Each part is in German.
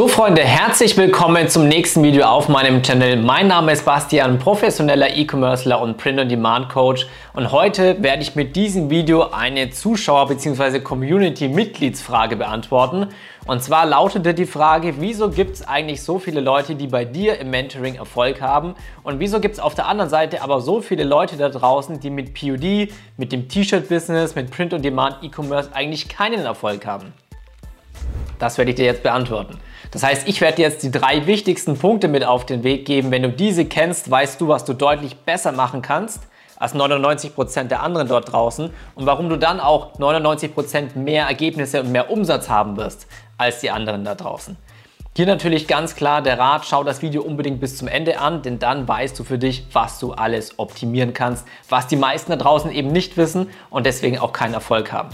So Freunde, herzlich willkommen zum nächsten Video auf meinem Channel. Mein Name ist Bastian, professioneller E-Commercer und Print-on-Demand-Coach und heute werde ich mit diesem Video eine Zuschauer- bzw. Community-Mitgliedsfrage beantworten. Und zwar lautete die Frage, wieso gibt es eigentlich so viele Leute, die bei dir im Mentoring Erfolg haben und wieso gibt es auf der anderen Seite aber so viele Leute da draußen, die mit POD, mit dem T-Shirt-Business, mit Print-on-Demand-E-Commerce eigentlich keinen Erfolg haben? Das werde ich dir jetzt beantworten. Das heißt, ich werde dir jetzt die drei wichtigsten Punkte mit auf den Weg geben. Wenn du diese kennst, weißt du, was du deutlich besser machen kannst als 99% der anderen dort draußen und warum du dann auch 99% mehr Ergebnisse und mehr Umsatz haben wirst als die anderen da draußen. Hier natürlich ganz klar der Rat, schau das Video unbedingt bis zum Ende an, denn dann weißt du für dich, was du alles optimieren kannst, was die meisten da draußen eben nicht wissen und deswegen auch keinen Erfolg haben.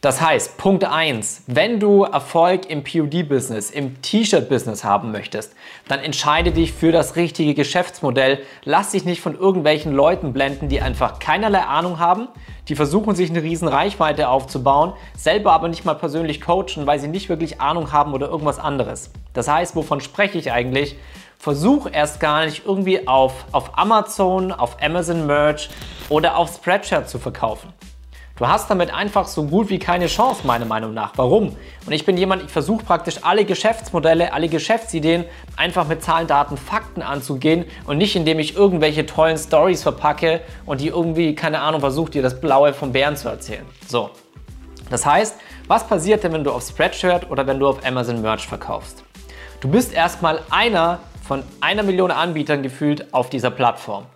Das heißt, Punkt 1, wenn du Erfolg im POD-Business, im T-Shirt-Business haben möchtest, dann entscheide dich für das richtige Geschäftsmodell. Lass dich nicht von irgendwelchen Leuten blenden, die einfach keinerlei Ahnung haben, die versuchen sich eine riesen Reichweite aufzubauen, selber aber nicht mal persönlich coachen, weil sie nicht wirklich Ahnung haben oder irgendwas anderes. Das heißt, wovon spreche ich eigentlich? Versuch erst gar nicht irgendwie auf, auf Amazon, auf Amazon Merch oder auf Spreadshirt zu verkaufen. Du hast damit einfach so gut wie keine Chance, meiner Meinung nach. Warum? Und ich bin jemand, ich versuche praktisch alle Geschäftsmodelle, alle Geschäftsideen einfach mit Zahlen, Daten, Fakten anzugehen und nicht indem ich irgendwelche tollen Stories verpacke und die irgendwie, keine Ahnung, versuche dir das Blaue vom Bären zu erzählen. So. Das heißt, was passiert denn, wenn du auf Spreadshirt oder wenn du auf Amazon Merch verkaufst? Du bist erstmal einer von einer Million Anbietern gefühlt auf dieser Plattform.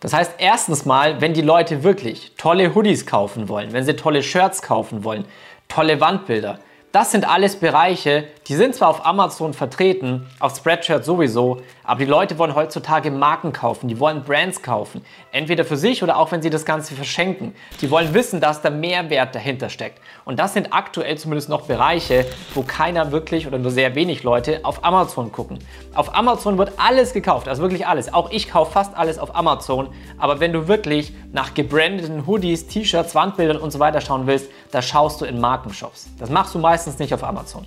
Das heißt, erstens mal, wenn die Leute wirklich tolle Hoodies kaufen wollen, wenn sie tolle Shirts kaufen wollen, tolle Wandbilder, das sind alles Bereiche, die sind zwar auf Amazon vertreten, auf Spreadshirt sowieso, aber die Leute wollen heutzutage Marken kaufen, die wollen Brands kaufen. Entweder für sich oder auch wenn sie das Ganze verschenken. Die wollen wissen, dass da Mehrwert dahinter steckt. Und das sind aktuell zumindest noch Bereiche, wo keiner wirklich oder nur sehr wenig Leute auf Amazon gucken. Auf Amazon wird alles gekauft, also wirklich alles. Auch ich kaufe fast alles auf Amazon. Aber wenn du wirklich nach gebrandeten Hoodies, T-Shirts, Wandbildern und so weiter schauen willst, da schaust du in Markenshops. Das machst du meistens nicht auf Amazon.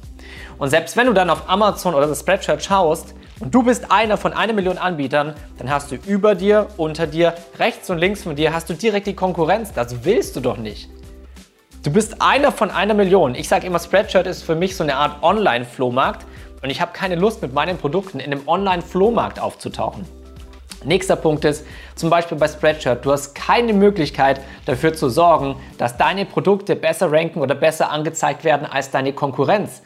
Und selbst wenn du dann auf Amazon oder das Spreadshirt schaust und du bist einer von einer Million Anbietern, dann hast du über dir, unter dir, rechts und links von dir hast du direkt die Konkurrenz. Das willst du doch nicht. Du bist einer von einer Million. Ich sage immer, Spreadshirt ist für mich so eine Art Online-Flohmarkt und ich habe keine Lust, mit meinen Produkten in einem Online-Flohmarkt aufzutauchen. Nächster Punkt ist zum Beispiel bei Spreadshirt, du hast keine Möglichkeit dafür zu sorgen, dass deine Produkte besser ranken oder besser angezeigt werden als deine Konkurrenz.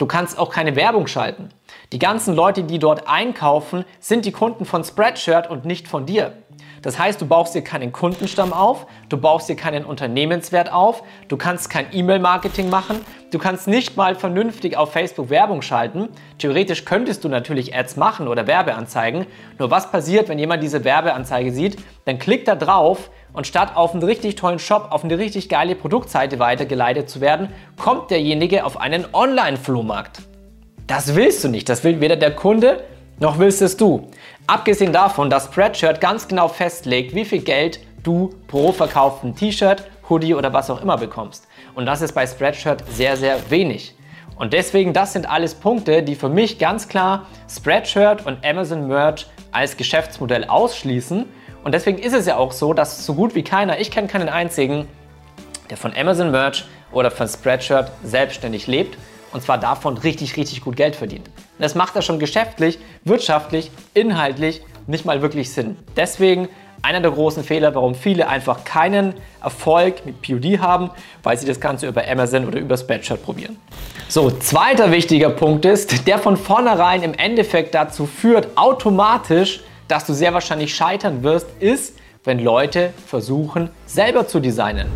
Du kannst auch keine Werbung schalten. Die ganzen Leute, die dort einkaufen, sind die Kunden von Spreadshirt und nicht von dir. Das heißt, du baust dir keinen Kundenstamm auf, du baust dir keinen Unternehmenswert auf, du kannst kein E-Mail-Marketing machen, du kannst nicht mal vernünftig auf Facebook Werbung schalten. Theoretisch könntest du natürlich Ads machen oder Werbeanzeigen. Nur was passiert, wenn jemand diese Werbeanzeige sieht? Dann klickt er drauf und statt auf einen richtig tollen Shop, auf eine richtig geile Produktseite weitergeleitet zu werden, kommt derjenige auf einen Online-Flohmarkt. Das willst du nicht. Das will weder der Kunde noch willst es du. Abgesehen davon, dass Spreadshirt ganz genau festlegt, wie viel Geld du pro verkauften T-Shirt, Hoodie oder was auch immer bekommst. Und das ist bei Spreadshirt sehr, sehr wenig. Und deswegen, das sind alles Punkte, die für mich ganz klar Spreadshirt und Amazon Merch als Geschäftsmodell ausschließen und deswegen ist es ja auch so, dass so gut wie keiner, ich kenne keinen einzigen, der von Amazon Merch oder von Spreadshirt selbstständig lebt und zwar davon richtig, richtig gut Geld verdient. Das macht er schon geschäftlich, wirtschaftlich, inhaltlich nicht mal wirklich Sinn. Deswegen einer der großen Fehler, warum viele einfach keinen Erfolg mit POD haben, weil sie das Ganze über Amazon oder über Spreadshirt probieren. So, zweiter wichtiger Punkt ist, der von vornherein im Endeffekt dazu führt, automatisch dass du sehr wahrscheinlich scheitern wirst, ist, wenn Leute versuchen, selber zu designen.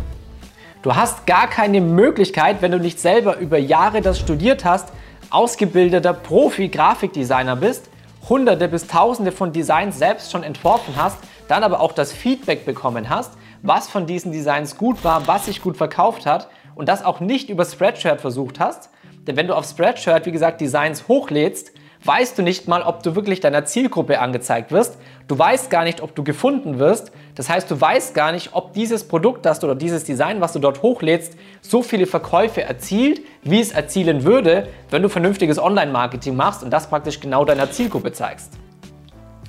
Du hast gar keine Möglichkeit, wenn du nicht selber über Jahre das studiert hast, ausgebildeter Profi-Grafikdesigner bist, hunderte bis tausende von Designs selbst schon entworfen hast, dann aber auch das Feedback bekommen hast, was von diesen Designs gut war, was sich gut verkauft hat und das auch nicht über Spreadshirt versucht hast. Denn wenn du auf Spreadshirt, wie gesagt, Designs hochlädst, weißt du nicht mal, ob du wirklich deiner Zielgruppe angezeigt wirst. Du weißt gar nicht, ob du gefunden wirst. Das heißt, du weißt gar nicht, ob dieses Produkt, das du oder dieses Design, was du dort hochlädst, so viele Verkäufe erzielt, wie es erzielen würde, wenn du vernünftiges Online-Marketing machst und das praktisch genau deiner Zielgruppe zeigst.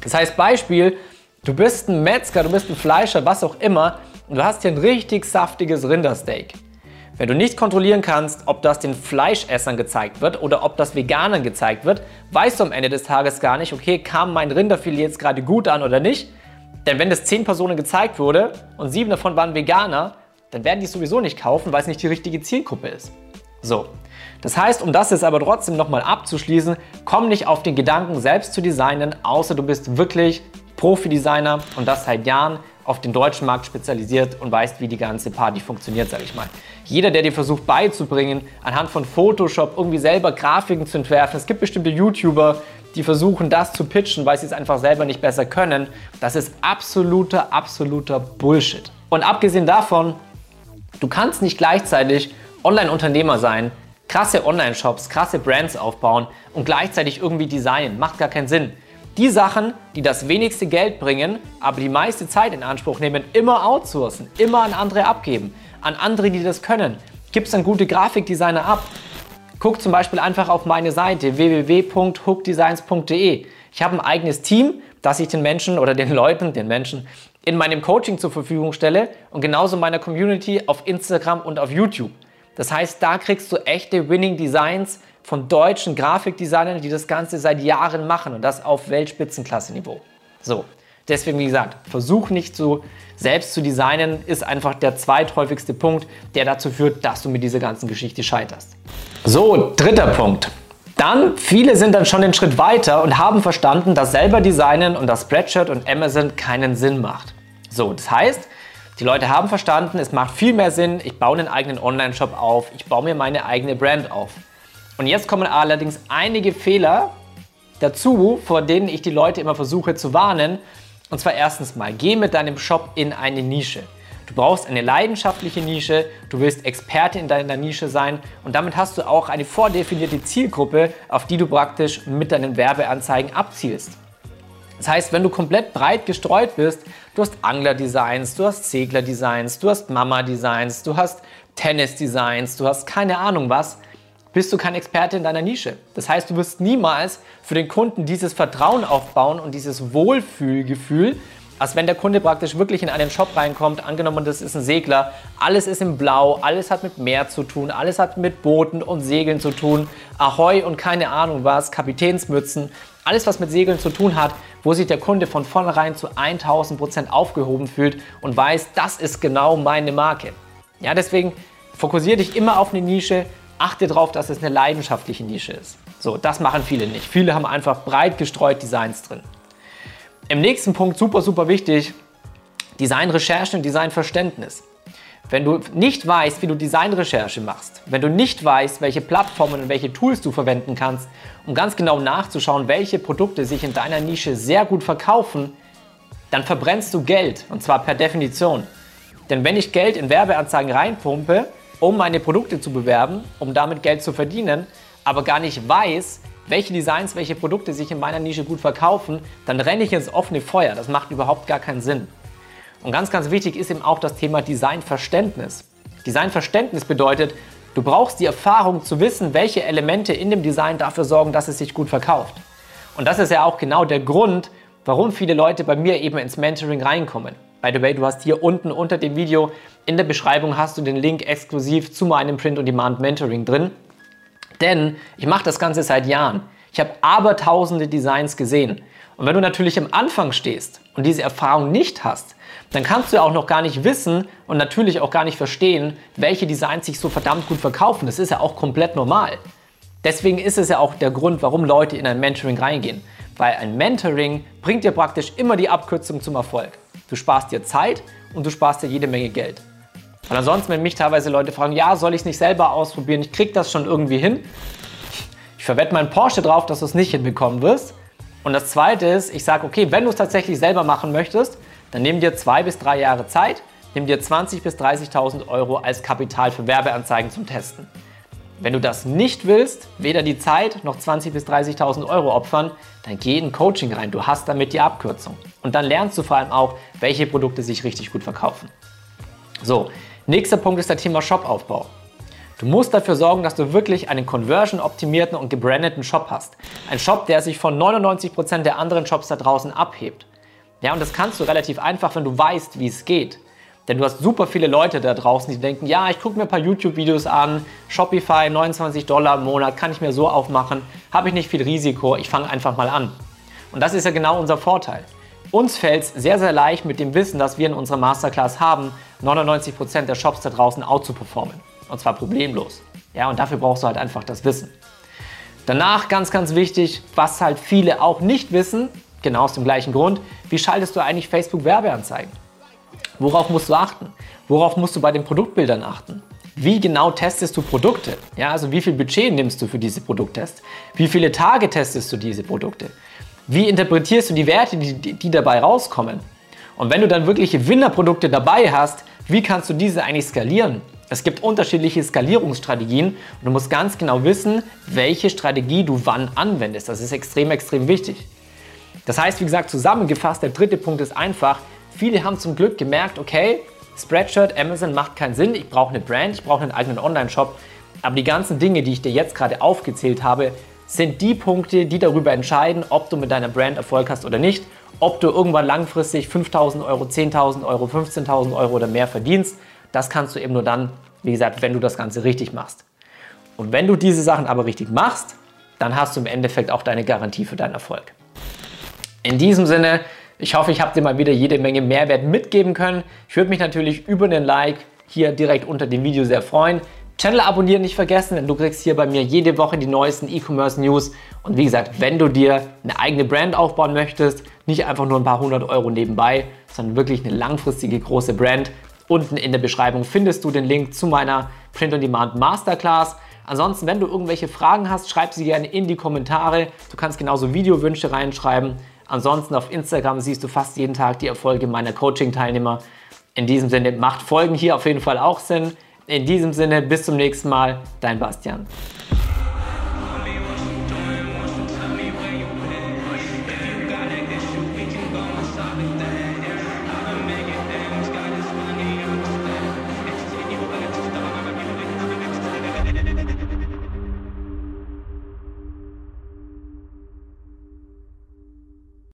Das heißt, Beispiel, du bist ein Metzger, du bist ein Fleischer, was auch immer, und du hast hier ein richtig saftiges Rindersteak. Wenn du nicht kontrollieren kannst, ob das den Fleischessern gezeigt wird oder ob das Veganern gezeigt wird, weißt du am Ende des Tages gar nicht, okay, kam mein Rinderfilet jetzt gerade gut an oder nicht. Denn wenn das zehn Personen gezeigt wurde und sieben davon waren Veganer, dann werden die es sowieso nicht kaufen, weil es nicht die richtige Zielgruppe ist. So. Das heißt, um das jetzt aber trotzdem nochmal abzuschließen, komm nicht auf den Gedanken, selbst zu designen, außer du bist wirklich Profi-Designer und das seit Jahren auf den deutschen Markt spezialisiert und weißt, wie die ganze Party funktioniert, sage ich mal. Jeder, der dir versucht beizubringen, anhand von Photoshop irgendwie selber Grafiken zu entwerfen, es gibt bestimmte YouTuber, die versuchen, das zu pitchen, weil sie es einfach selber nicht besser können. Das ist absoluter, absoluter Bullshit. Und abgesehen davon, du kannst nicht gleichzeitig Online-Unternehmer sein, krasse Online-Shops, krasse Brands aufbauen und gleichzeitig irgendwie designen. Macht gar keinen Sinn. Die Sachen, die das wenigste Geld bringen, aber die meiste Zeit in Anspruch nehmen, immer outsourcen, immer an andere abgeben, an andere, die das können. Gib es an gute Grafikdesigner ab. Guck zum Beispiel einfach auf meine Seite www.hookdesigns.de. Ich habe ein eigenes Team, das ich den Menschen oder den Leuten, den Menschen in meinem Coaching zur Verfügung stelle und genauso meiner Community auf Instagram und auf YouTube. Das heißt, da kriegst du echte Winning Designs von deutschen Grafikdesignern, die das Ganze seit Jahren machen und das auf Weltspitzenklasse-Niveau. So, deswegen wie gesagt, versuch nicht so selbst zu designen, ist einfach der zweithäufigste Punkt, der dazu führt, dass du mit dieser ganzen Geschichte scheiterst. So, dritter Punkt. Dann, viele sind dann schon den Schritt weiter und haben verstanden, dass selber Designen und das Spreadshirt und Amazon keinen Sinn macht. So, das heißt, die Leute haben verstanden, es macht viel mehr Sinn, ich baue einen eigenen Online-Shop auf, ich baue mir meine eigene Brand auf. Und jetzt kommen allerdings einige Fehler dazu, vor denen ich die Leute immer versuche zu warnen. Und zwar erstens mal, geh mit deinem Shop in eine Nische. Du brauchst eine leidenschaftliche Nische, du willst Experte in deiner Nische sein und damit hast du auch eine vordefinierte Zielgruppe, auf die du praktisch mit deinen Werbeanzeigen abzielst. Das heißt, wenn du komplett breit gestreut bist, du hast Angler-Designs, du hast Segler-Designs, du hast Mama-Designs, du hast Tennis-Designs, du hast keine Ahnung was, bist du kein Experte in deiner Nische. Das heißt, du wirst niemals für den Kunden dieses Vertrauen aufbauen und dieses Wohlfühlgefühl, als wenn der Kunde praktisch wirklich in einen Shop reinkommt, angenommen, das ist ein Segler, alles ist in Blau, alles hat mit Meer zu tun, alles hat mit Booten und Segeln zu tun, Ahoi und keine Ahnung was, Kapitänsmützen, alles was mit Segeln zu tun hat, wo sich der Kunde von vornherein zu 1000 Prozent aufgehoben fühlt und weiß, das ist genau meine Marke. Ja, deswegen fokussiere dich immer auf eine Nische, achte darauf, dass es eine leidenschaftliche Nische ist. So, das machen viele nicht. Viele haben einfach breit gestreut Designs drin. Im nächsten Punkt, super, super wichtig, Designrecherche und Designverständnis. Wenn du nicht weißt, wie du Designrecherche machst, wenn du nicht weißt, welche Plattformen und welche Tools du verwenden kannst, um ganz genau nachzuschauen, welche Produkte sich in deiner Nische sehr gut verkaufen, dann verbrennst du Geld und zwar per Definition. Denn wenn ich Geld in Werbeanzeigen reinpumpe, um meine Produkte zu bewerben, um damit Geld zu verdienen, aber gar nicht weiß, welche Designs, welche Produkte sich in meiner Nische gut verkaufen, dann renne ich ins offene Feuer. Das macht überhaupt gar keinen Sinn. Und ganz, ganz wichtig ist eben auch das Thema Designverständnis. Designverständnis bedeutet, du brauchst die Erfahrung zu wissen, welche Elemente in dem Design dafür sorgen, dass es sich gut verkauft. Und das ist ja auch genau der Grund, warum viele Leute bei mir eben ins Mentoring reinkommen. By the way, du hast hier unten unter dem Video in der Beschreibung hast du den Link exklusiv zu meinem Print-on-Demand Mentoring drin. Denn ich mache das Ganze seit Jahren. Ich habe aber tausende Designs gesehen. Und wenn du natürlich am Anfang stehst und diese Erfahrung nicht hast, dann kannst du ja auch noch gar nicht wissen und natürlich auch gar nicht verstehen, welche Designs sich so verdammt gut verkaufen. Das ist ja auch komplett normal. Deswegen ist es ja auch der Grund, warum Leute in ein Mentoring reingehen. Weil ein Mentoring bringt dir praktisch immer die Abkürzung zum Erfolg. Du sparst dir Zeit und du sparst dir jede Menge Geld. Und ansonsten, wenn mich teilweise Leute fragen, ja, soll ich es nicht selber ausprobieren? Ich kriege das schon irgendwie hin. Ich verwette meinen Porsche drauf, dass du es nicht hinbekommen wirst. Und das Zweite ist, ich sage, okay, wenn du es tatsächlich selber machen möchtest, dann nimm dir zwei bis drei Jahre Zeit, nimm dir 20.000 bis 30.000 Euro als Kapital für Werbeanzeigen zum Testen. Wenn du das nicht willst, weder die Zeit noch 20.000 bis 30.000 Euro opfern, dann geh in Coaching rein. Du hast damit die Abkürzung. Und dann lernst du vor allem auch, welche Produkte sich richtig gut verkaufen. So, nächster Punkt ist der Thema Shopaufbau. Du musst dafür sorgen, dass du wirklich einen conversion-optimierten und gebrandeten Shop hast. Ein Shop, der sich von 99% der anderen Shops da draußen abhebt. Ja, und das kannst du relativ einfach, wenn du weißt, wie es geht. Denn du hast super viele Leute da draußen, die denken, ja, ich gucke mir ein paar YouTube-Videos an, Shopify, 29 Dollar im Monat, kann ich mir so aufmachen, habe ich nicht viel Risiko, ich fange einfach mal an. Und das ist ja genau unser Vorteil. Uns fällt es sehr, sehr leicht mit dem Wissen, das wir in unserer Masterclass haben, 99% der Shops da draußen out zu performen. Und zwar problemlos. Ja, und dafür brauchst du halt einfach das Wissen. Danach ganz, ganz wichtig, was halt viele auch nicht wissen, genau aus dem gleichen Grund, wie schaltest du eigentlich Facebook Werbeanzeigen? Worauf musst du achten? Worauf musst du bei den Produktbildern achten? Wie genau testest du Produkte? Ja, also wie viel Budget nimmst du für diese Produkttests? Wie viele Tage testest du diese Produkte? Wie interpretierst du die Werte, die, die dabei rauskommen? Und wenn du dann wirkliche Winnerprodukte dabei hast, wie kannst du diese eigentlich skalieren? Es gibt unterschiedliche Skalierungsstrategien und du musst ganz genau wissen, welche Strategie du wann anwendest. Das ist extrem, extrem wichtig. Das heißt, wie gesagt, zusammengefasst, der dritte Punkt ist einfach, viele haben zum Glück gemerkt, okay, Spreadshirt, Amazon macht keinen Sinn, ich brauche eine Brand, ich brauche einen eigenen Online-Shop. Aber die ganzen Dinge, die ich dir jetzt gerade aufgezählt habe, sind die Punkte, die darüber entscheiden, ob du mit deiner Brand Erfolg hast oder nicht, ob du irgendwann langfristig 5.000 Euro, 10.000 Euro, 15.000 Euro oder mehr verdienst. Das kannst du eben nur dann, wie gesagt, wenn du das Ganze richtig machst. Und wenn du diese Sachen aber richtig machst, dann hast du im Endeffekt auch deine Garantie für deinen Erfolg. In diesem Sinne, ich hoffe, ich habe dir mal wieder jede Menge Mehrwert mitgeben können. Ich würde mich natürlich über den Like hier direkt unter dem Video sehr freuen. Channel abonnieren nicht vergessen, denn du kriegst hier bei mir jede Woche die neuesten E-Commerce News. Und wie gesagt, wenn du dir eine eigene Brand aufbauen möchtest, nicht einfach nur ein paar hundert Euro nebenbei, sondern wirklich eine langfristige große Brand, Unten in der Beschreibung findest du den Link zu meiner Print-on-Demand Masterclass. Ansonsten, wenn du irgendwelche Fragen hast, schreib sie gerne in die Kommentare. Du kannst genauso Videowünsche reinschreiben. Ansonsten auf Instagram siehst du fast jeden Tag die Erfolge meiner Coaching-Teilnehmer. In diesem Sinne macht Folgen hier auf jeden Fall auch Sinn. In diesem Sinne, bis zum nächsten Mal, dein Bastian.